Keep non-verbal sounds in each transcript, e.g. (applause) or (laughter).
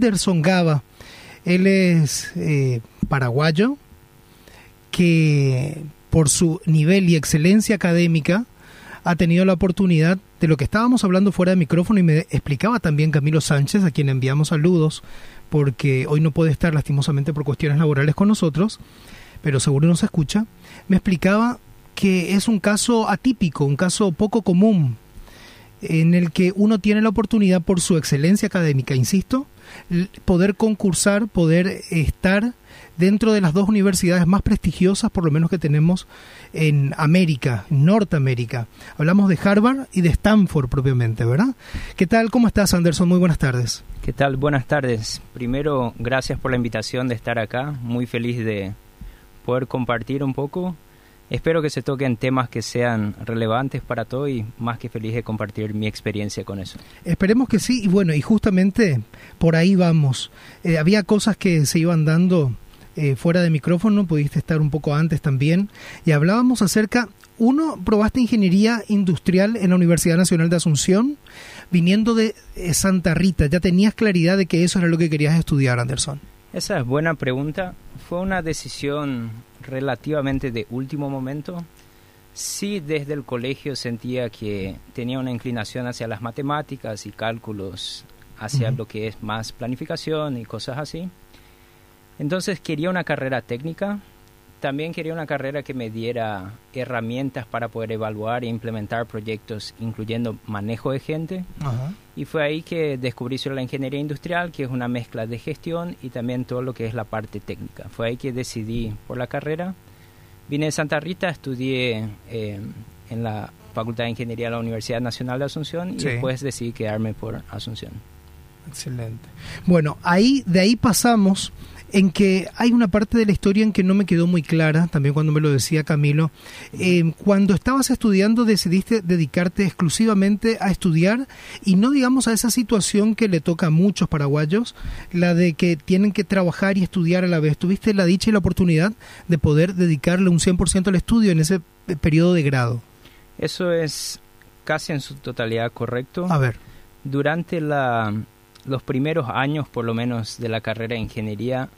Anderson Gaba. Él es eh, paraguayo que por su nivel y excelencia académica ha tenido la oportunidad de lo que estábamos hablando fuera de micrófono y me explicaba también Camilo Sánchez, a quien enviamos saludos, porque hoy no puede estar lastimosamente por cuestiones laborales con nosotros, pero seguro nos escucha, me explicaba que es un caso atípico, un caso poco común, en el que uno tiene la oportunidad por su excelencia académica, insisto, poder concursar, poder estar dentro de las dos universidades más prestigiosas, por lo menos que tenemos en América, Norteamérica. Hablamos de Harvard y de Stanford propiamente, ¿verdad? ¿Qué tal? ¿Cómo estás, Anderson? Muy buenas tardes. ¿Qué tal? Buenas tardes. Primero, gracias por la invitación de estar acá. Muy feliz de poder compartir un poco. Espero que se toquen temas que sean relevantes para todo y más que feliz de compartir mi experiencia con eso. Esperemos que sí. Y bueno, y justamente por ahí vamos. Eh, había cosas que se iban dando eh, fuera de micrófono, pudiste estar un poco antes también, y hablábamos acerca, uno, probaste ingeniería industrial en la Universidad Nacional de Asunción, viniendo de eh, Santa Rita, ¿ya tenías claridad de que eso era lo que querías estudiar, Anderson? Esa es buena pregunta. Fue una decisión relativamente de último momento. Sí, desde el colegio sentía que tenía una inclinación hacia las matemáticas y cálculos, hacia lo que es más planificación y cosas así. Entonces quería una carrera técnica, también quería una carrera que me diera herramientas para poder evaluar e implementar proyectos, incluyendo manejo de gente. Y fue ahí que descubrí sobre la ingeniería industrial, que es una mezcla de gestión y también todo lo que es la parte técnica. Fue ahí que decidí por la carrera. Vine de Santa Rita, estudié eh, en la Facultad de Ingeniería de la Universidad Nacional de Asunción y después decidí quedarme por Asunción. Excelente. Bueno, ahí de ahí pasamos en que hay una parte de la historia en que no me quedó muy clara, también cuando me lo decía Camilo. Eh, cuando estabas estudiando decidiste dedicarte exclusivamente a estudiar y no digamos a esa situación que le toca a muchos paraguayos, la de que tienen que trabajar y estudiar a la vez. Tuviste la dicha y la oportunidad de poder dedicarle un 100% al estudio en ese periodo de grado. Eso es casi en su totalidad correcto. A ver. Durante la, los primeros años, por lo menos, de la carrera de ingeniería,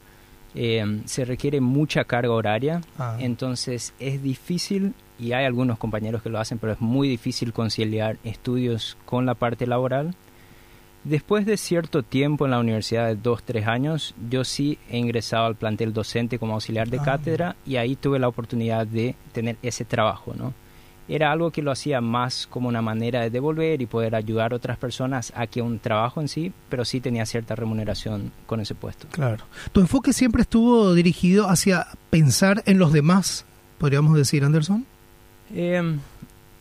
eh, se requiere mucha carga horaria, ah. entonces es difícil, y hay algunos compañeros que lo hacen, pero es muy difícil conciliar estudios con la parte laboral. Después de cierto tiempo en la universidad, de dos, tres años, yo sí he ingresado al plantel docente como auxiliar de ah. cátedra y ahí tuve la oportunidad de tener ese trabajo, ¿no? Era algo que lo hacía más como una manera de devolver y poder ayudar a otras personas a que un trabajo en sí, pero sí tenía cierta remuneración con ese puesto. Claro. ¿Tu enfoque siempre estuvo dirigido hacia pensar en los demás, podríamos decir, Anderson? Em,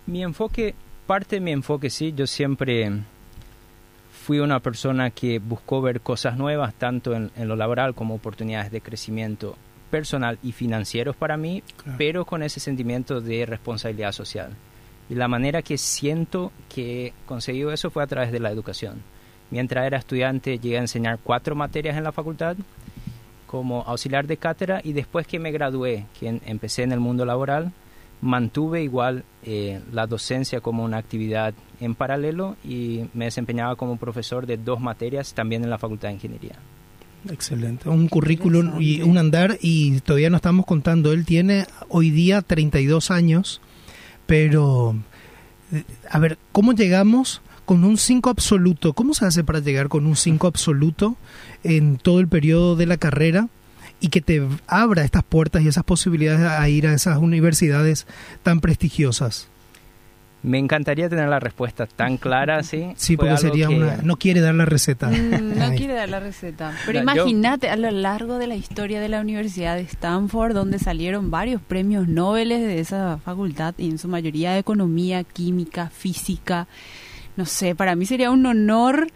mi enfoque, parte de mi enfoque sí, yo siempre fui una persona que buscó ver cosas nuevas, tanto en lo laboral como oportunidades de crecimiento personal y financieros para mí, pero con ese sentimiento de responsabilidad social. Y la manera que siento que he conseguido eso fue a través de la educación. Mientras era estudiante llegué a enseñar cuatro materias en la facultad como auxiliar de cátedra y después que me gradué, que empecé en el mundo laboral, mantuve igual eh, la docencia como una actividad en paralelo y me desempeñaba como profesor de dos materias también en la Facultad de Ingeniería. Excelente. Un currículum y un andar y todavía no estamos contando. Él tiene hoy día 32 años, pero a ver, ¿cómo llegamos con un 5 absoluto? ¿Cómo se hace para llegar con un 5 absoluto en todo el periodo de la carrera? y que te abra estas puertas y esas posibilidades a ir a esas universidades tan prestigiosas. Me encantaría tener la respuesta tan clara, ¿sí? Sí, porque sería una... No quiere dar la receta. Mm, no (laughs) quiere dar la receta. Pero imagínate, a lo largo de la historia de la Universidad de Stanford, donde salieron varios premios Nobel de esa facultad, y en su mayoría de economía, química, física... No sé, para mí sería un honor,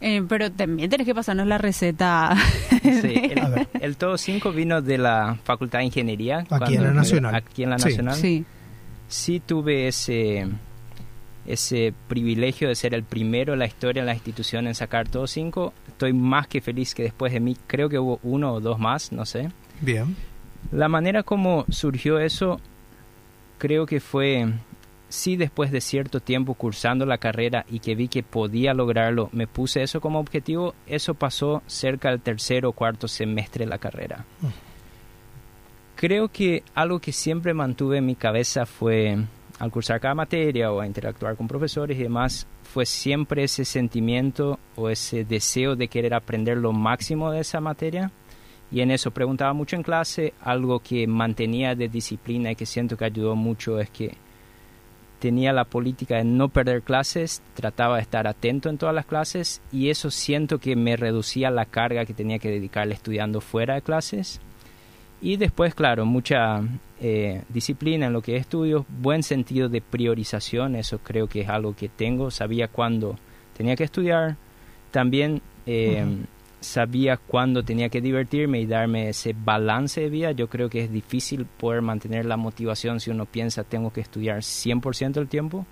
eh, pero también tenés que pasarnos la receta. Sí, el, (laughs) todo 5 vino de la Facultad de Ingeniería. Aquí en la Nacional. Aquí en la Nacional. Sí. Sí tuve ese ese privilegio de ser el primero en la historia en la institución en sacar todos cinco. Estoy más que feliz que después de mí, creo que hubo uno o dos más, no sé. Bien. La manera como surgió eso, creo que fue sí después de cierto tiempo cursando la carrera y que vi que podía lograrlo, me puse eso como objetivo, eso pasó cerca del tercer o cuarto semestre de la carrera. Creo que algo que siempre mantuve en mi cabeza fue, al cursar cada materia o a interactuar con profesores y demás, fue siempre ese sentimiento o ese deseo de querer aprender lo máximo de esa materia. Y en eso preguntaba mucho en clase, algo que mantenía de disciplina y que siento que ayudó mucho es que tenía la política de no perder clases, trataba de estar atento en todas las clases y eso siento que me reducía la carga que tenía que dedicarle estudiando fuera de clases. Y después, claro, mucha eh, disciplina en lo que estudio, buen sentido de priorización, eso creo que es algo que tengo, sabía cuándo tenía que estudiar, también eh, sabía cuándo tenía que divertirme y darme ese balance de vida. Yo creo que es difícil poder mantener la motivación si uno piensa tengo que estudiar 100% del tiempo.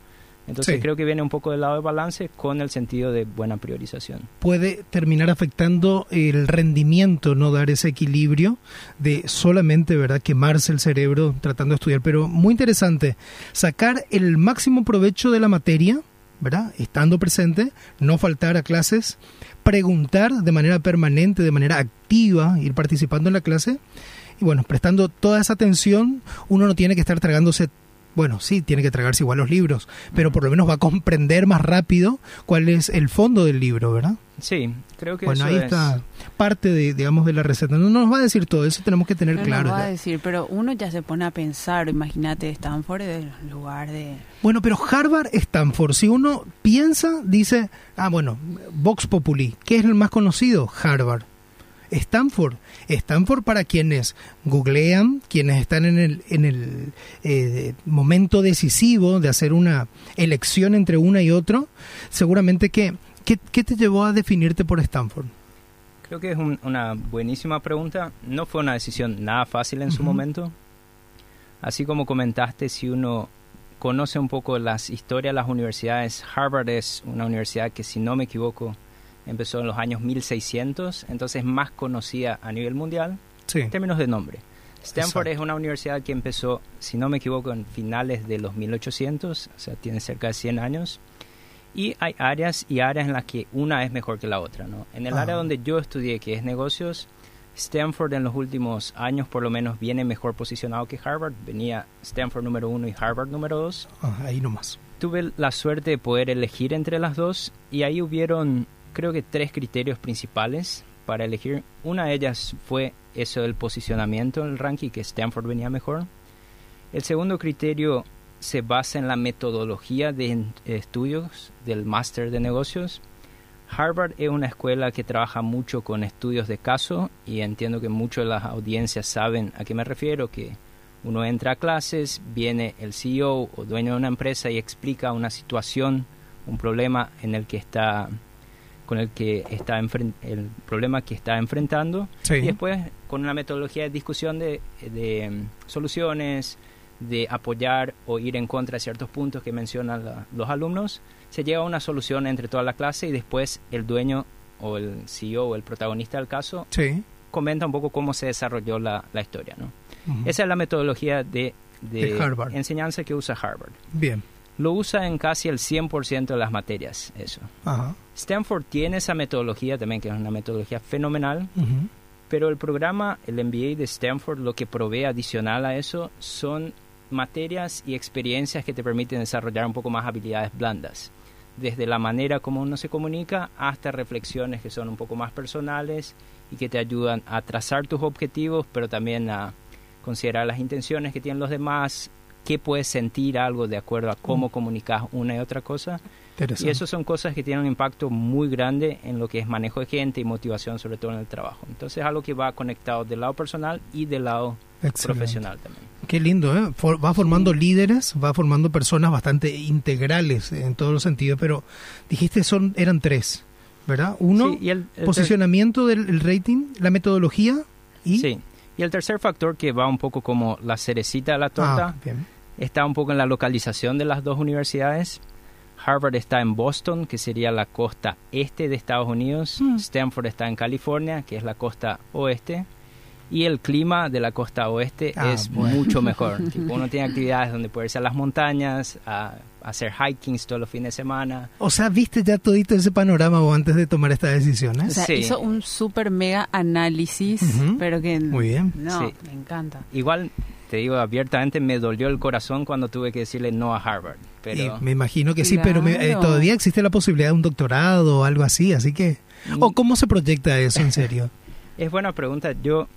Entonces creo que viene un poco del lado de balance con el sentido de buena priorización. Puede terminar afectando el rendimiento, no dar ese equilibrio de solamente, ¿verdad?, quemarse el cerebro tratando de estudiar. Pero muy interesante, sacar el máximo provecho de la materia, ¿verdad? Estando presente, no faltar a clases, preguntar de manera permanente, de manera activa, ir participando en la clase. Y bueno, prestando toda esa atención, uno no tiene que estar tragándose bueno, sí, tiene que tragarse igual los libros, pero por lo menos va a comprender más rápido cuál es el fondo del libro, ¿verdad? Sí, creo que bueno, ahí está parte de, digamos, de la receta. No nos va a decir todo eso, tenemos que tener no claro. No va a decir, pero uno ya se pone a pensar, imagínate Stanford el lugar de... Bueno, pero Harvard, Stanford, si uno piensa, dice, ah, bueno, Vox Populi, ¿qué es el más conocido? Harvard. Stanford. Stanford para quienes googlean, quienes están en el, en el eh, momento decisivo de hacer una elección entre una y otro, seguramente que, ¿qué, te llevó a definirte por Stanford? Creo que es una buenísima pregunta. No fue una decisión nada fácil en su momento. Así como comentaste, si uno conoce un poco las historias de las universidades, Harvard es una universidad que, si no me equivoco, empezó en los años 1600, entonces más conocida a nivel mundial en términos de nombre. Stanford es una universidad que empezó, si no me equivoco, en finales de los 1800, o sea, tiene cerca de 100 años. Y hay áreas y áreas en las que una es mejor que la otra. ¿no? En el área donde yo estudié, que es negocios, Stanford en los últimos años por lo menos viene mejor posicionado que Harvard. Venía Stanford número uno y Harvard número dos. Ah, ahí nomás. Tuve la suerte de poder elegir entre las dos y ahí hubieron creo que tres criterios principales para elegir. Una de ellas fue eso del posicionamiento en el ranking, que Stanford venía mejor. El segundo criterio se basa en la metodología de estudios del máster de negocios. Harvard es una escuela que trabaja mucho con estudios de caso y entiendo que muchas de las audiencias saben a qué me refiero, que uno entra a clases, viene el CEO o dueño de una empresa y explica una situación, un problema en el que está con el que está el problema que está enfrentando y después con una metodología de discusión de, de mm, soluciones, de apoyar o ir en contra de ciertos puntos que mencionan los alumnos, se llega a una solución entre toda la clase y después el dueño o el CEO o el protagonista del caso comenta un poco cómo se desarrolló la, la historia. ¿no? Esa es la metodología de, de enseñanza que usa Harvard. Bien lo usa en casi el 100% de las materias, eso. Stanford tiene esa metodología también, que es una metodología fenomenal, pero el programa, el MBA de Stanford, lo que provee adicional a eso son materias y experiencias que te permiten desarrollar un poco más habilidades blandas, desde la manera como uno se comunica hasta reflexiones que son un poco más personales y que te ayudan a trazar tus objetivos, pero también a considerar las intenciones que tienen los demás, qué puedes sentir algo de acuerdo a cómo mm. comunicas una y otra cosa. Y eso son cosas que tienen un impacto muy grande en lo que es manejo de gente y motivación, sobre todo en el trabajo. Entonces es algo que va conectado del lado personal y del lado profesional también. Qué lindo, ¿eh? va formando líderes, va formando personas bastante integrales en todos los sentidos, pero dijiste son eran tres, ¿verdad? Uno, y el, posicionamiento del rating, la metodología y... Sí, y el tercer factor que va un poco como la cerecita de la torta. Ah, está un poco en la localización de las dos universidades. Harvard está en Boston, que sería la costa este de Estados Unidos. Hmm. Stanford está en California, que es la costa oeste. Y el clima de la costa oeste Ah, es bueno. mucho mejor. (laughs) Tipo, uno tiene actividades donde puede irse a las montañas, a, a hacer hikings todos los fines de semana. O sea, viste ya todito ese panorama vos antes de tomar esta decisión, O ¿eh? sea, Sí. hizo un super mega análisis, Ujú. pero que... Muy bien. No, Sí. me encanta. Igual, te digo abiertamente, me dolió el corazón cuando tuve que decirle no a Harvard. Pero Y me imagino que sí, pero me- eh, Claro. todavía existe la posibilidad de un doctorado o algo así, así que... ¿O cómo se proyecta eso en serio? (laughs) es buena pregunta. Yo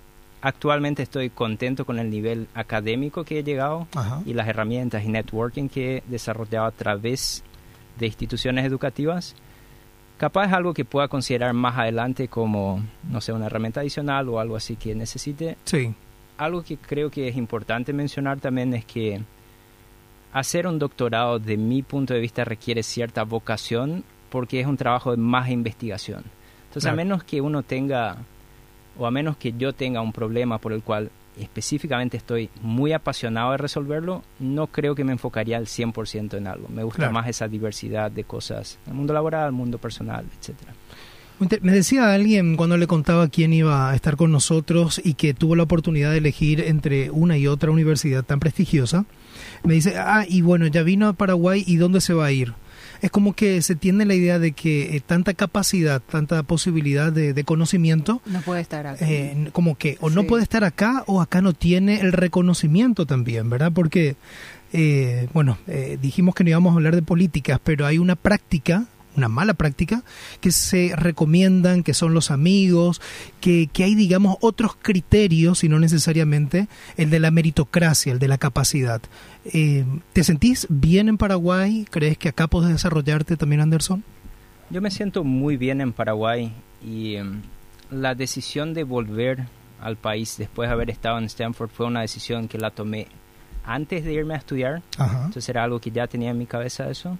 actualmente estoy contento con el nivel académico que he llegado Ajá. y las herramientas y networking que he desarrollado a través de instituciones educativas. Capaz es algo que pueda considerar más adelante como, no sé, una herramienta adicional o algo así que necesite. Sí, Algo que creo que es importante mencionar también es que hacer un doctorado, de mi punto de vista, requiere cierta vocación porque es un trabajo de más investigación. Entonces, Claro. a menos que uno tenga, o a menos que yo tenga un problema por el cual específicamente estoy muy apasionado de resolverlo, no creo que me enfocaría al 100% en algo. Me gusta Claro. más esa diversidad de cosas, el mundo laboral, el mundo personal, etcétera. Me decía alguien cuando le contaba quién iba a estar con nosotros y que tuvo la oportunidad de elegir entre una y otra universidad tan prestigiosa, me dice, ah, y bueno, ya vino a Paraguay y ¿dónde se va a ir? Es como que se tiene la idea de que eh, tanta capacidad, tanta posibilidad de, de conocimiento, No puede estar aquí. eh, como que o no puede estar acá o acá no tiene el reconocimiento también, ¿verdad? Porque, eh, bueno, eh, dijimos que no íbamos a hablar de políticas, pero hay una práctica, una mala práctica, que se recomiendan, que son los amigos, que, que hay, digamos, otros criterios y no necesariamente el de la meritocracia, el de la capacidad. Eh, ¿Te sentís bien en Paraguay? ¿Crees que acá puedes desarrollarte también, Anderson? Yo me siento muy bien en Paraguay y em, la decisión de volver al país después de haber estado en Stanford fue una decisión que la tomé antes de irme a estudiar. Ajá. Entonces era algo que ya tenía en mi cabeza eso.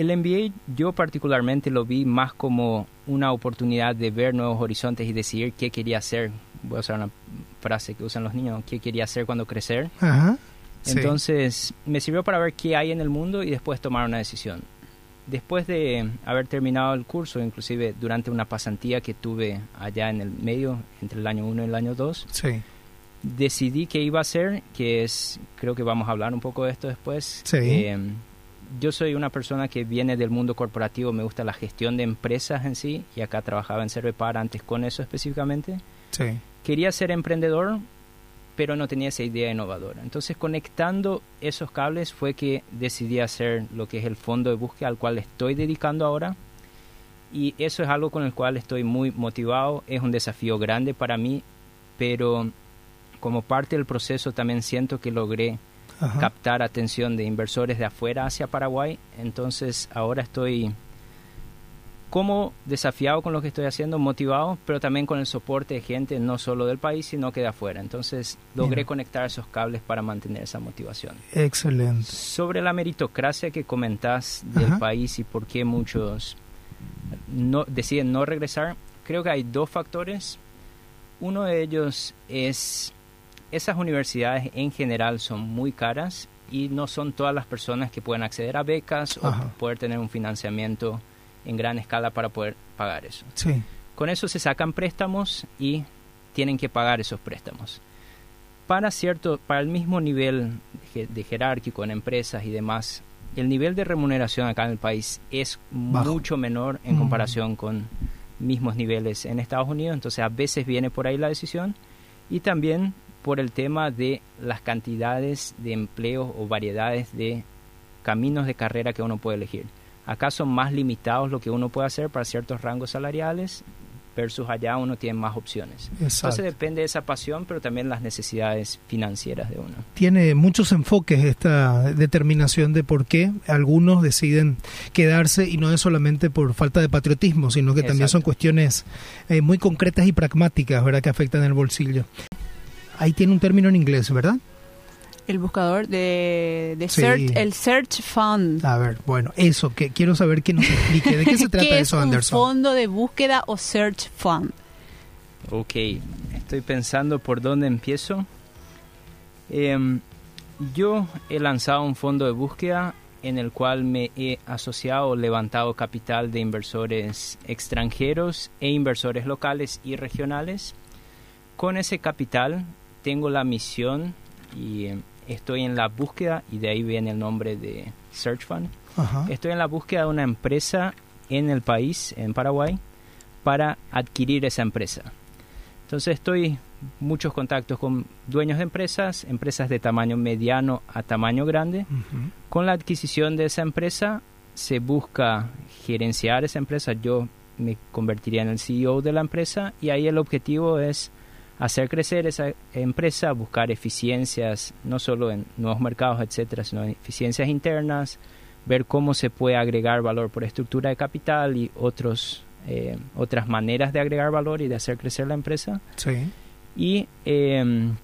El MBA yo particularmente lo vi más como una oportunidad de ver nuevos horizontes y decidir qué quería hacer. Voy a usar una frase que usan los niños, qué quería hacer cuando crecer. Ajá. Sí. Entonces me sirvió para ver qué hay en el mundo y después tomar una decisión. Después de haber terminado el curso, inclusive durante una pasantía que tuve allá en el medio, entre el año 1 y el año 2, Sí. decidí que iba a hacer, que es, creo que vamos a hablar un poco de esto después. Sí. Eh, yo soy una persona que viene del mundo corporativo, me gusta la gestión de empresas en sí, y acá trabajaba en Cervepar antes con eso específicamente. Sí. Quería ser emprendedor, pero no tenía esa idea innovadora. Entonces, conectando esos cables fue que decidí hacer lo que es el fondo de búsqueda al cual estoy dedicando ahora. Y eso es algo con el cual estoy muy motivado. Es un desafío grande para mí, pero como parte del proceso también siento que logré Ajá. captar atención de inversores de afuera hacia Paraguay. Entonces ahora estoy como desafiado con lo que estoy haciendo, motivado, pero también con el soporte de gente no solo del país, sino que de afuera. Entonces logré Bien. conectar esos cables para mantener esa motivación. Excelente. Sobre la meritocracia que comentás del Ajá. país y por qué muchos no, deciden no regresar, creo que hay dos factores. Uno de ellos es esas universidades en general son muy caras y no son todas las personas que pueden acceder a becas Ajá. o poder tener un financiamiento en gran escala para poder pagar eso. Sí. Con eso se sacan préstamos y tienen que pagar esos préstamos. Para cierto, para el mismo nivel de, de jerárquico en empresas y demás, el nivel de remuneración acá en el país es Bajo. mucho menor en Mm. comparación con mismos niveles en Estados Unidos, entonces a veces viene por ahí la decisión y también por el tema de las cantidades de empleos o variedades de caminos de carrera que uno puede elegir. Acá son más limitados lo que uno puede hacer para ciertos rangos salariales versus allá uno tiene más opciones. Exacto. Entonces depende de esa pasión, pero también las necesidades financieras de uno. tiene muchos enfoques esta determinación de por qué algunos deciden quedarse y no es solamente por falta de patriotismo, sino que también son cuestiones eh, muy concretas y pragmáticas, ¿verdad? Que afectan el bolsillo. Ahí tiene un término en inglés, ¿verdad? El buscador de, de Sí. search, el Search Fund. A ver, bueno, eso, que quiero saber que nos explique. ¿De qué se (laughs) trata ¿Qué eso, es un Anderson? fondo de búsqueda o Search Fund? Ok, estoy pensando por dónde empiezo. Em, yo he lanzado un fondo de búsqueda en el cual me he asociado o levantado capital de inversores extranjeros e inversores locales y regionales con ese capital tengo la misión y eh, estoy en la búsqueda, y de ahí viene el nombre de Search Fund, estoy en la búsqueda de una empresa en el país, en Paraguay, para adquirir esa empresa. Entonces estoy muchos contactos con dueños de empresas, empresas de tamaño mediano a tamaño grande. Con la adquisición de esa empresa se busca gerenciar esa empresa. Yo me convertiría en el CEO de la empresa y ahí el objetivo es hacer crecer esa empresa, buscar eficiencias, no solo en nuevos mercados, etcétera, sino eficiencias internas, ver cómo se puede agregar valor por estructura de capital y otros, eh, otras maneras de agregar valor y de hacer crecer la empresa. Sí. Y em,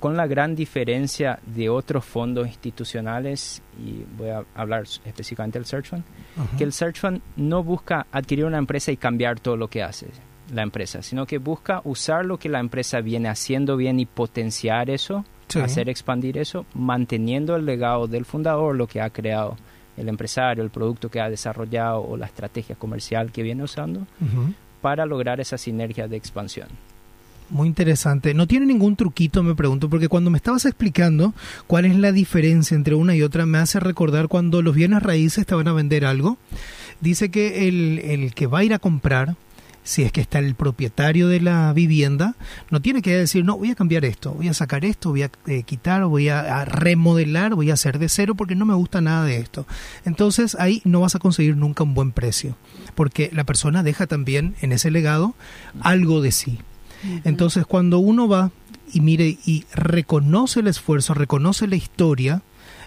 con la gran diferencia de otros fondos institucionales, y voy a hablar específicamente del Search Fund, que el Search Fund no busca adquirir una empresa y cambiar todo lo que hace la empresa, sino que busca usar lo que la empresa viene haciendo bien y potenciar eso, hacer expandir eso, manteniendo el legado del fundador, lo que ha creado el empresario, el producto que ha desarrollado o la estrategia comercial que viene usando, para lograr esa sinergia de expansión. Muy interesante. ¿No tiene ningún truquito, me pregunto? Porque cuando me estabas explicando cuál es la diferencia entre una y otra, me hace recordar cuando los bienes raíces te van a vender algo. Dice que el, el que va a ir a comprar si es que está el propietario de la vivienda, no tiene que decir, no, voy a cambiar esto, voy a sacar esto, voy a eh, quitar, voy a, remodelar, voy a hacer de cero porque no me gusta nada de esto. Entonces ahí no vas a conseguir nunca un buen precio, porque la persona deja también en ese legado algo de sí. Entonces cuando uno va y mire y reconoce el esfuerzo, reconoce la historia,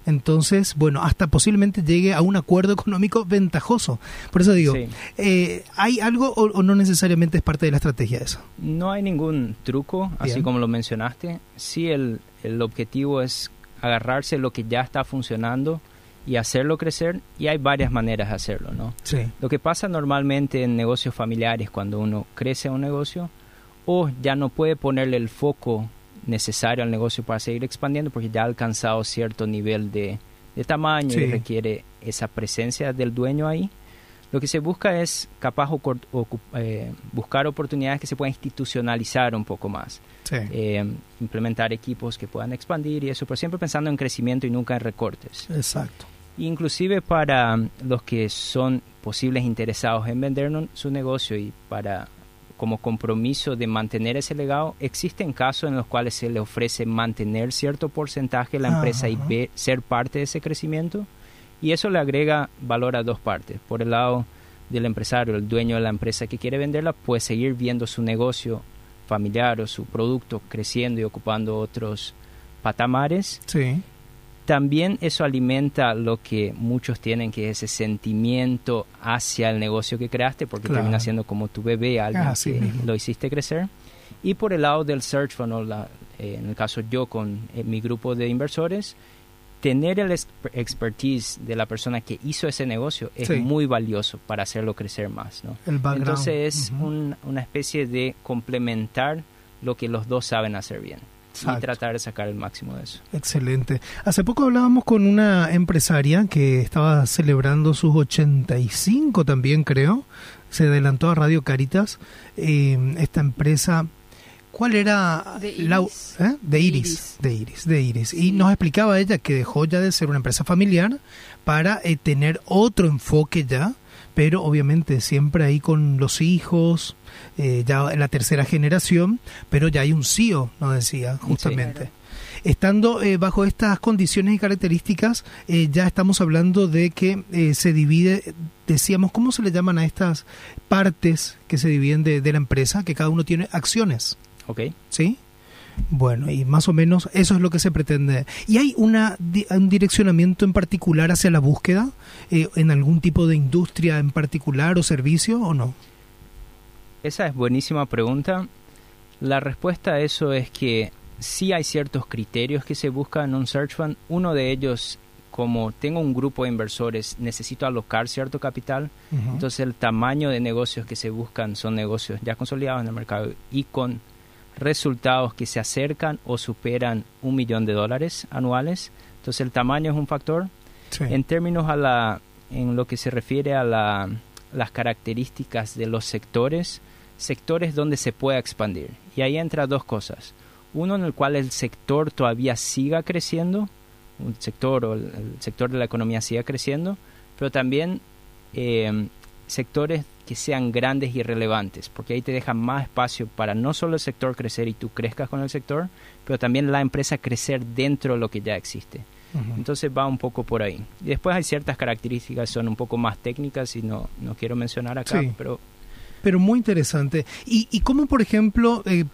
entonces, bueno, hasta posiblemente llegue a un acuerdo (laughs) económico ventajoso. Por eso digo, eh, ¿hay algo o, no necesariamente es parte de la estrategia eso? No hay ningún truco, así como lo mencionaste. Sí, el, el objetivo es agarrarse lo que ya está funcionando y hacerlo crecer y hay varias maneras de hacerlo, ¿no? Sí. Lo que pasa normalmente en negocios familiares cuando uno crece un negocio o ya no puede ponerle el foco necesario al negocio para seguir expandiendo porque ya ha alcanzado cierto nivel de, tamaño y requiere esa presencia del dueño ahí. Lo que se busca es capaz eh, buscar oportunidades que se puedan institucionalizar un poco más. Eh, implementar equipos que puedan expandir y eso, pero siempre pensando en crecimiento y nunca en recortes. Exacto. Inclusive para los que son posibles interesados en vender su negocio y para como compromiso de mantener ese legado, existen casos en los cuales se le ofrece mantener cierto porcentaje de la empresa y ser parte de ese crecimiento. Y eso le agrega valor a dos partes. Por el lado del empresario, el dueño de la empresa que quiere venderla, puede seguir viendo su negocio familiar o su producto creciendo y ocupando otros patamares. Sí también eso alimenta lo que muchos tienen, que es ese sentimiento hacia el negocio que creaste, porque termina siendo como tu bebé, alguien ah, que lo hiciste crecer. Y por el lado del search fund, eh, en el caso yo con eh, mi grupo de inversores, tener el expertise de la persona que hizo ese negocio es muy valioso para hacerlo crecer más. ¿no? Entonces es una especie de complementar lo que los dos saben hacer bien y tratar de sacar el máximo de eso. Excelente. Hace poco hablábamos con una empresaria que estaba celebrando sus 85 también, creo. Se adelantó a Radio Caritas. Eh, esta empresa ¿Cuál era? De Iris. ¿eh? de Iris. De Iris. De Iris. Y nos explicaba ella que dejó ya de ser una empresa familiar para eh, tener otro enfoque ya, pero obviamente siempre ahí con los hijos, eh, ya en la tercera generación, pero ya hay un CEO, nos decía justamente. Estando eh, bajo estas condiciones y características, eh, ya estamos hablando de que se divide, decíamos, ¿cómo se le llaman a estas partes que se dividen de, de la empresa? Que cada uno tiene acciones. Ok. ¿Sí? Bueno, y más o menos eso es lo que se pretende. ¿Y hay una, un direccionamiento en particular hacia la búsqueda en algún tipo de industria en particular o servicio o no? Esa es buenísima pregunta. La respuesta a eso es que sí hay ciertos criterios que se buscan en un search fund. Uno de ellos, como tengo un grupo de inversores, necesito alocar cierto capital. Entonces el tamaño de negocios que se buscan son negocios ya consolidados en el mercado y con resultados que se acercan o superan un millón de dólares anuales. Entonces el tamaño es un factor. En términos a la, en lo que se refiere a la, las características de los sectores, sectores donde se pueda expandir. Y ahí entra dos cosas. Uno en el cual el sector todavía siga creciendo, un sector o el, sector de la economía siga creciendo, pero también eh, sectores que sean grandes y relevantes, porque ahí te deja más espacio para no solo el sector crecer y tú crezcas con el sector, pero también la empresa crecer dentro de lo que ya existe. Entonces va un poco por ahí. Y después hay ciertas características que son un poco más técnicas y no, no quiero mencionar acá, pero... Pero muy interesante. ¿Y, y cómo, por ejemplo, eh,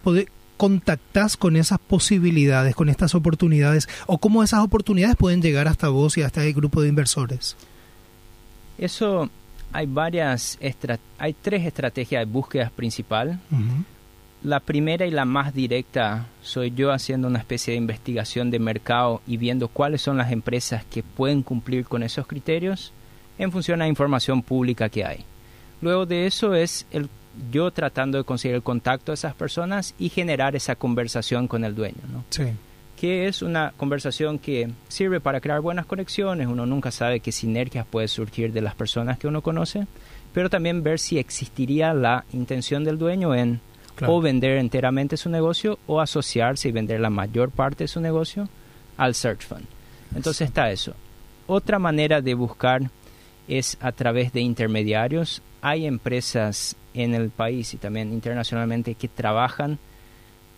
contactas con esas posibilidades, con estas oportunidades, o cómo esas oportunidades pueden llegar hasta vos y hasta el grupo de inversores? Eso hay varias, hay tres estrategias de búsqueda principal. La primera y la más directa soy yo haciendo una especie de investigación de mercado y viendo cuáles son las empresas que pueden cumplir con esos criterios en función a la información pública que hay. Luego de eso es el, yo tratando de conseguir el contacto de esas personas y generar esa conversación con el dueño. ¿no? Sí. Que es una conversación que sirve para crear buenas conexiones. Uno nunca sabe qué sinergias puede surgir de las personas que uno conoce, pero también ver si existiría la intención del dueño en o vender enteramente su negocio o asociarse y vender la mayor parte de su negocio al search fund. Entonces está eso. Otra manera de buscar es a través de intermediarios. Hay empresas en el país y también internacionalmente que trabajan,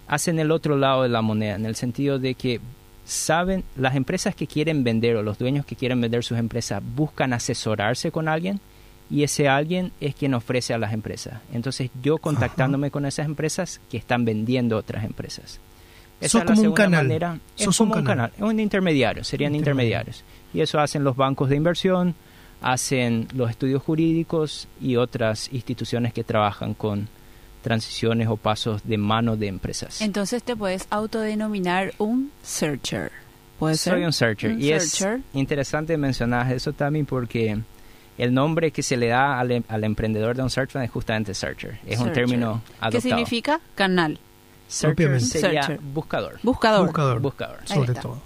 hacen el otro lado de la moneda, en el sentido de que saben, las empresas que quieren vender o los dueños que quieren vender sus empresas buscan asesorarse con alguien y ese alguien es quien ofrece a las empresas. Entonces yo contactándome con esas empresas que están vendiendo otras empresas. Esa es como un canal. es como un canal. es un intermediario, serían intermediarios. Y eso hacen los bancos de inversión, hacen los estudios jurídicos y otras instituciones que trabajan con transiciones o pasos de mano de empresas. Entonces te puedes autodenominar un searcher. ¿Puede Soy un searcher. y es interesante mencionar eso también porque el nombre que se le da al, al emprendedor de un search es justamente searcher. Es un término adoptado. ¿Qué significa? Canal. Searcher sería buscador. Buscador. Buscador. Buscador. Sobre todo.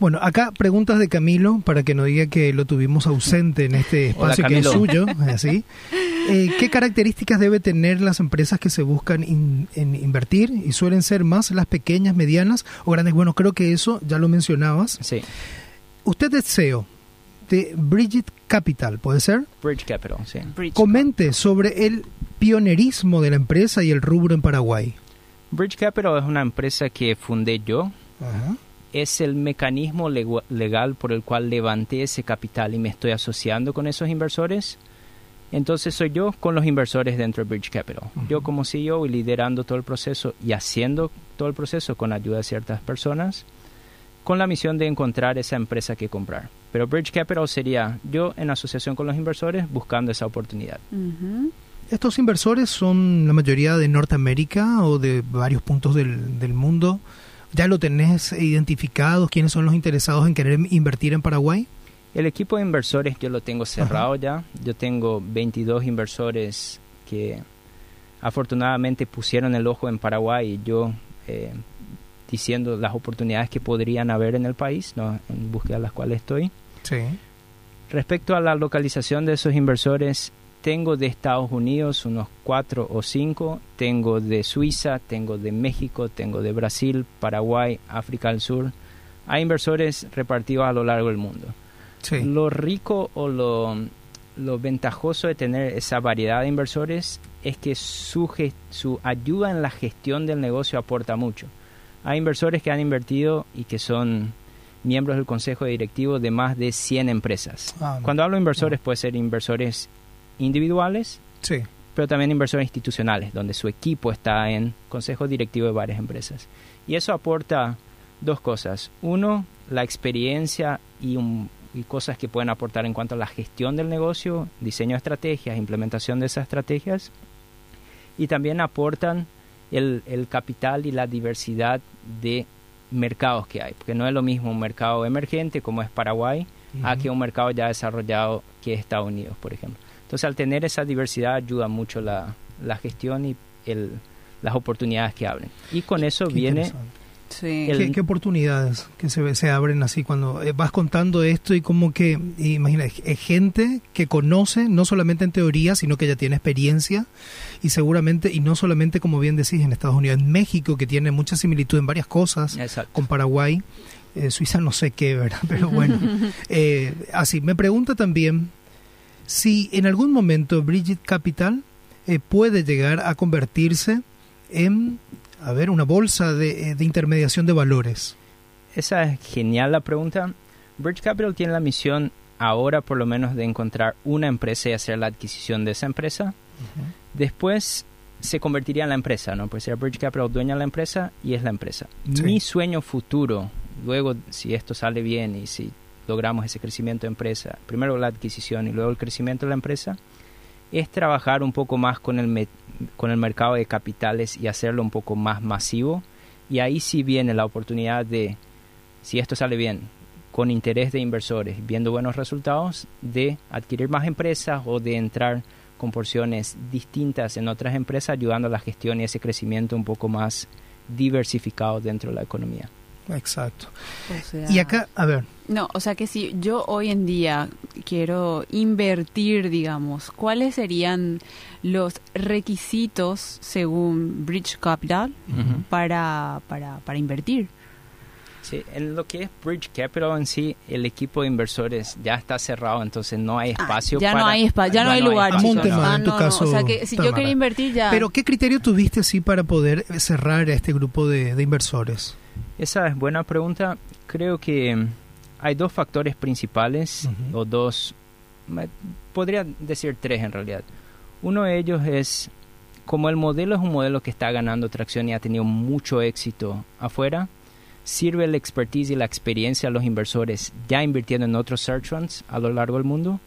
Bueno, acá preguntas de Camilo para que no diga que lo tuvimos ausente en este espacio que es suyo. Así. (laughs) Eh, ¿Qué características debe tener las empresas que se buscan en invertir? Y suelen ser más las pequeñas, medianas o grandes. Bueno, creo que eso ya lo mencionabas. Sí. Usted es CEO de Bridget Capital, ¿puede ser? Bridge Capital, sí. Comente sobre el pionerismo de la empresa y el rubro en Paraguay. Bridge Capital es una empresa que fundé yo. Es el mecanismo legal por el cual levanté ese capital y me estoy asociando con esos inversores. Entonces soy yo con los inversores dentro de Bridge Capital. Yo como CEO y liderando todo el proceso y haciendo todo el proceso con ayuda de ciertas personas con la misión de encontrar esa empresa que comprar. Pero Bridge Capital sería yo en asociación con los inversores buscando esa oportunidad. ¿Estos inversores son la mayoría de Norteamérica o de varios puntos del, del mundo? ¿Ya lo tenés identificado? ¿Quiénes son los interesados en querer invertir en Paraguay? El equipo de inversores yo lo tengo cerrado ya. Yo tengo 22 inversores que afortunadamente pusieron el ojo en Paraguay y yo eh, diciendo las oportunidades que podrían haber en el país, ¿no? en búsqueda de las cuales estoy. Sí. Respecto a la localización de esos inversores, tengo de Estados Unidos unos cuatro o cinco, tengo de Suiza, tengo de México, tengo de Brasil, Paraguay, África del Sur. Hay inversores repartidos a lo largo del mundo. Sí. Lo rico o lo, lo ventajoso de tener esa variedad de inversores es que su, su ayuda en la gestión del negocio aporta mucho. Hay inversores que han invertido y que son miembros del consejo directivo de más de 100 empresas. Ah, Cuando hablo de inversores, puede ser inversores individuales, sí. pero también inversores institucionales, donde su equipo está en consejo directivo de varias empresas. Y eso aporta dos cosas. Uno, la experiencia y, y cosas que pueden aportar en cuanto a la gestión del negocio, diseño de estrategias, implementación de esas estrategias. Y también aportan el, el capital y la diversidad de mercados que hay, porque no es lo mismo un mercado emergente como es Paraguay a que un mercado ya desarrollado que es Estados Unidos, por ejemplo. Entonces, al tener esa diversidad ayuda mucho la, la gestión y el, las oportunidades que abren. Y con eso viene ¿Qué, oportunidades que se, se abren así cuando eh, vas contando esto y como que, imagina, es gente que conoce, no solamente en teoría, sino que ya tiene experiencia y seguramente, y no solamente como bien decís en Estados Unidos, en México, que tiene mucha similitud en varias cosas con Paraguay, eh, Suiza no sé qué, ¿verdad? (laughs) Pero bueno, (laughs) eh, así, me pregunta también si en algún momento Bridget Capital puede llegar a convertirse en a ver, una bolsa eh, de, intermediación de valores? Esa es genial la pregunta. Bridge Capital tiene la misión ahora por lo menos de encontrar una empresa y hacer la adquisición de esa empresa. Después se convertiría en la empresa, ¿no? Pues ser Bridge Capital dueña de la empresa y es la empresa. Mi sueño futuro, luego si esto sale bien y si logramos ese crecimiento de empresa, primero la adquisición y luego el crecimiento de la empresa, es trabajar un poco más con el, con el mercado de capitales y hacerlo un poco más masivo. Y ahí sí viene la oportunidad de, si esto sale bien, con interés de inversores, viendo buenos resultados, de adquirir más empresas o de entrar con porciones distintas en otras empresas, ayudando a la gestión y ese crecimiento un poco más diversificado dentro de la economía. Exacto. y acá, a ver. No, o sea que si yo hoy en día quiero invertir, digamos, ¿cuáles serían los requisitos según Bridge Capital para, para, para invertir? Sí, en lo que es Bridge Capital en sí, el equipo de inversores ya está cerrado, entonces no hay ah, espacio. ya no hay espacio, ya, no hay lugar. en tu caso. O sea que si yo quería invertir ya. Pero ¿qué criterio tuviste así para poder cerrar este grupo de, de inversores? Esa es buena pregunta. Creo que hay dos factores principales, o dos, podría decir tres en realidad. Uno de ellos es, como el modelo es un modelo que está ganando tracción y ha tenido mucho éxito afuera, sirve la expertise y la experiencia a los inversores ya invirtiendo en otros search funds a lo largo del mundo.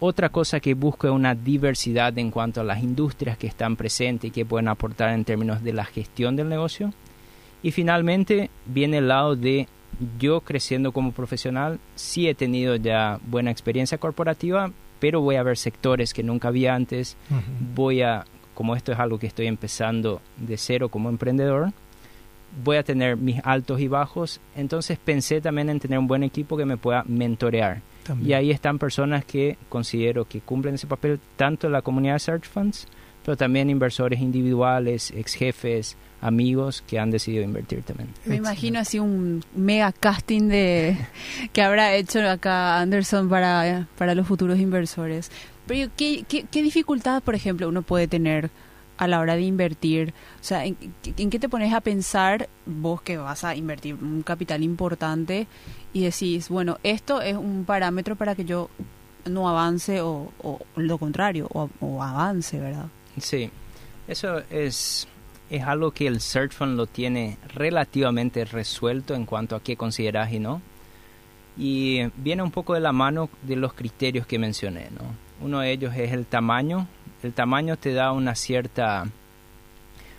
Otra cosa que busca es una diversidad en cuanto a las industrias que están presentes y que pueden aportar en términos de la gestión del negocio. Y finalmente viene el lado de yo creciendo como profesional, sí he tenido ya buena experiencia corporativa, pero voy a ver sectores que nunca había antes, voy a, como esto es algo que estoy empezando de cero como emprendedor, voy a tener mis altos y bajos, entonces pensé también en tener un buen equipo que me pueda mentorear. Y ahí están personas que considero que cumplen ese papel tanto en la comunidad de Search Funds, pero también inversores individuales, ex jefes, amigos que han decidido invertir también. Me imagino así un mega casting de que habrá hecho acá Anderson para, para los futuros inversores. Pero ¿qué, qué, dificultad, por ejemplo, uno puede tener a la hora de invertir? O sea, ¿en, qué te pones a pensar vos que vas a invertir un capital importante y decís, bueno, esto es un parámetro para que yo no avance o, lo contrario, o, o avance, ¿verdad? Sí, eso es es algo que el Search Fund lo tiene relativamente resuelto en cuanto a qué consideras y no. Y viene un poco de la mano de los criterios que mencioné. ¿no? Uno de ellos es el tamaño. El tamaño te da una cierta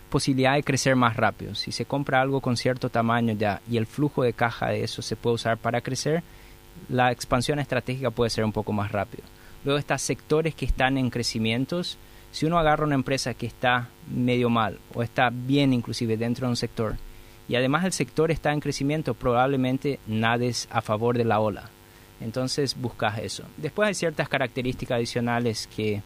posibilidad de crecer más rápido. Si se compra algo con cierto tamaño ya y el flujo de caja de eso se puede usar para crecer, la expansión estratégica puede ser un poco más rápido. Luego están sectores que están en crecimientos si uno agarra una empresa que está medio mal o está bien inclusive dentro de un sector y además el sector está en crecimiento, probablemente nades a favor de la ola. Entonces buscas eso. Después hay ciertas características adicionales que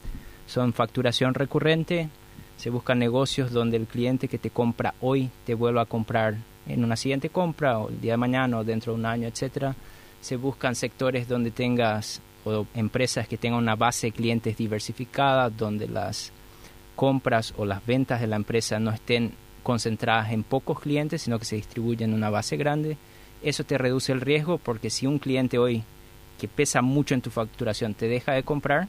son facturación recurrente, se buscan negocios donde el cliente que te compra hoy te vuelva a comprar en una siguiente compra o el día de mañana o dentro de un año, etcétera. Se buscan sectores donde tengas o empresas que tengan una base de clientes diversificada, donde las compras o las ventas de la empresa no estén concentradas en pocos clientes, sino que se distribuyen en una base grande. Eso te reduce el riesgo porque si un cliente hoy que pesa mucho en tu facturación te deja de comprar,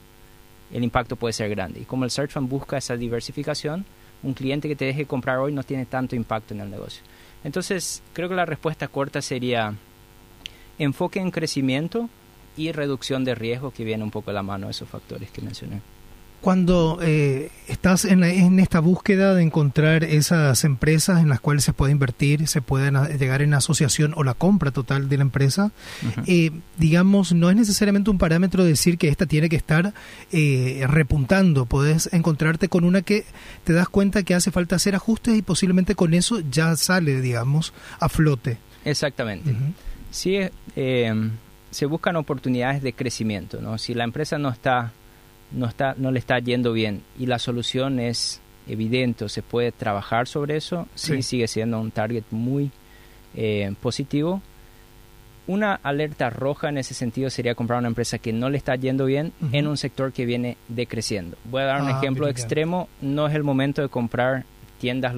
el impacto puede ser grande. Y como el Search Fund busca esa diversificación, un cliente que te deje comprar hoy no tiene tanto impacto en el negocio. Entonces, creo que la respuesta corta sería enfoque en crecimiento, y reducción de riesgo que viene un poco a la mano de esos factores que mencioné. Cuando eh, estás en, en, esta búsqueda de encontrar esas empresas en las cuales se puede invertir, se puede llegar en asociación o la compra total de la empresa, eh, digamos, no es necesariamente un parámetro decir que esta tiene que estar eh, repuntando. Puedes encontrarte con una que te das cuenta que hace falta hacer ajustes y posiblemente con eso ya sale, digamos, a flote. Exactamente. Sí, se buscan oportunidades de crecimiento. ¿no? Si la empresa no está no, está, no le está yendo bien y la solución es evidente, se puede trabajar sobre eso, sí, sigue siendo un target muy eh, positivo. Una alerta roja en ese sentido sería comprar una empresa que no le está yendo bien en un sector que viene decreciendo. Voy a dar un ah, ejemplo extremo, no es el momento de comprar tiendas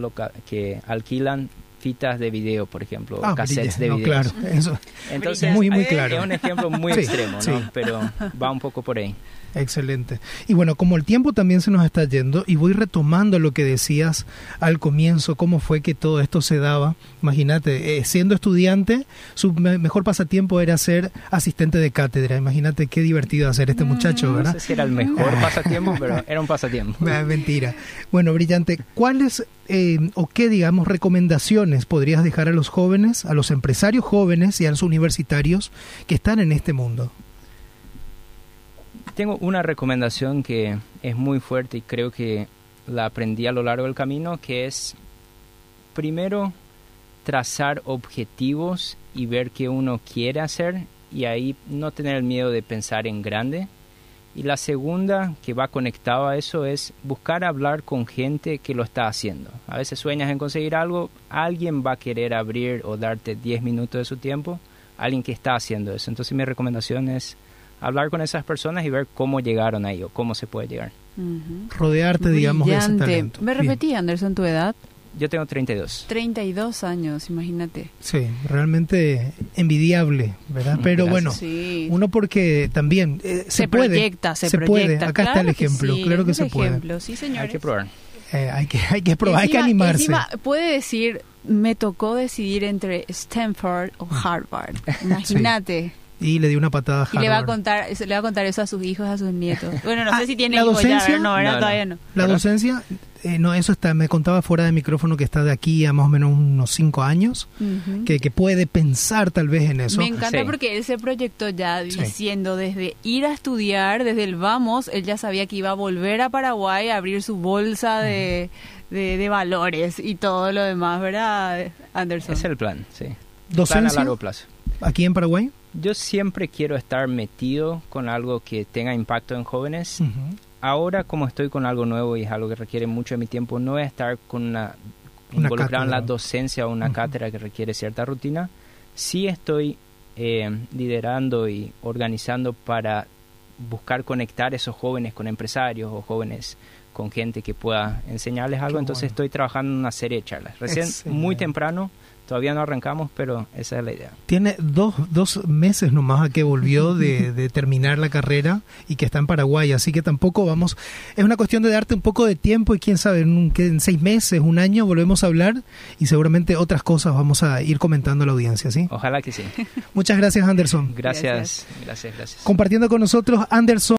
que alquilan fitas de video, por ejemplo, ah, cassettes de video. claro, eso. (laughs) Entonces, muy, muy claro. es un ejemplo muy extremo, ¿no? pero va un poco por ahí. Excelente. Y bueno, como el tiempo también se nos está yendo, y voy retomando lo que decías al comienzo, cómo fue que todo esto se daba. Imagínate, eh, siendo estudiante, su mejor pasatiempo era ser asistente de cátedra. Imagínate qué divertido hacer este muchacho, mm, ¿verdad? No sé si era el mejor pasatiempo, pero era un pasatiempo. (laughs) Mentira. Bueno, brillante. ¿Cuáles eh, o qué, digamos, recomendaciones podrías dejar a los jóvenes, a los empresarios jóvenes y a los universitarios que están en este mundo? Tengo una recomendación que es muy fuerte y creo que la aprendí a lo largo del camino, que es primero trazar objetivos y ver qué uno quiere hacer y ahí no tener el miedo de pensar en grande. Y la segunda, que va conectado a eso, es buscar hablar con gente que lo está haciendo. A veces sueñas en conseguir algo, alguien va a querer abrir o darte 10 minutos de su tiempo, alguien que está haciendo eso. Entonces mi recomendación es hablar con esas personas y ver cómo llegaron ahí o cómo se puede llegar. Rodearte, digamos, de ese talento. ¿Me repetí, Anderson, tu edad? Yo tengo 32. 32 años, imagínate. Sí, realmente envidiable, ¿verdad? Pero bueno, uno porque también eh, se, puede. Proyecta, se, puede. Acá está el ejemplo, claro que se puede. Sí, señores. Hay que probar. Eh, hay, que, hay que probar, hay que animarse. Encima, puede decir, me tocó decidir entre Stanford o Harvard. (laughs) Imagínate. Y le dio una patada a Y le va a contar, le va a contar eso a sus hijos, a sus nietos. (laughs) Bueno, no sé ah, si tiene hijos ya, no, todavía no. La docencia, eh, no, eso está, me contaba fuera de micrófono que está de aquí a más o menos unos cinco años, que, que, puede pensar tal vez en eso. Me encanta porque él se proyectó ya diciendo desde ir a estudiar, desde el vamos, él ya sabía que iba a volver a Paraguay a abrir su bolsa de, de, valores y todo lo demás, ¿verdad, Anderson? Es el plan, sí. ¿Docencia? Plan a largo plazo. ¿Aquí en Paraguay? Yo siempre quiero estar metido con algo que tenga impacto en jóvenes. Ahora, como estoy con algo nuevo y es algo que requiere mucho de mi tiempo, no voy a estar con una, involucrado en la docencia o una cátedra que requiere cierta rutina. Sí estoy eh, liderando y organizando para buscar conectar esos jóvenes con empresarios o jóvenes con gente que pueda enseñarles algo. Entonces estoy trabajando en una serie de charlas. Recién, muy temprano, Todavía no arrancamos, pero esa es la idea. Tiene dos, dos meses nomás a que volvió (laughs) de, terminar la carrera y que está en Paraguay, así que tampoco vamos... Es una cuestión de darte un poco de tiempo y quién sabe, en, en seis meses, un año volvemos a hablar y seguramente otras cosas vamos a ir comentando a la audiencia, ¿sí? Ojalá que sí. Muchas gracias, Anderson. Gracias, gracias, gracias. Compartiendo con nosotros, Anderson.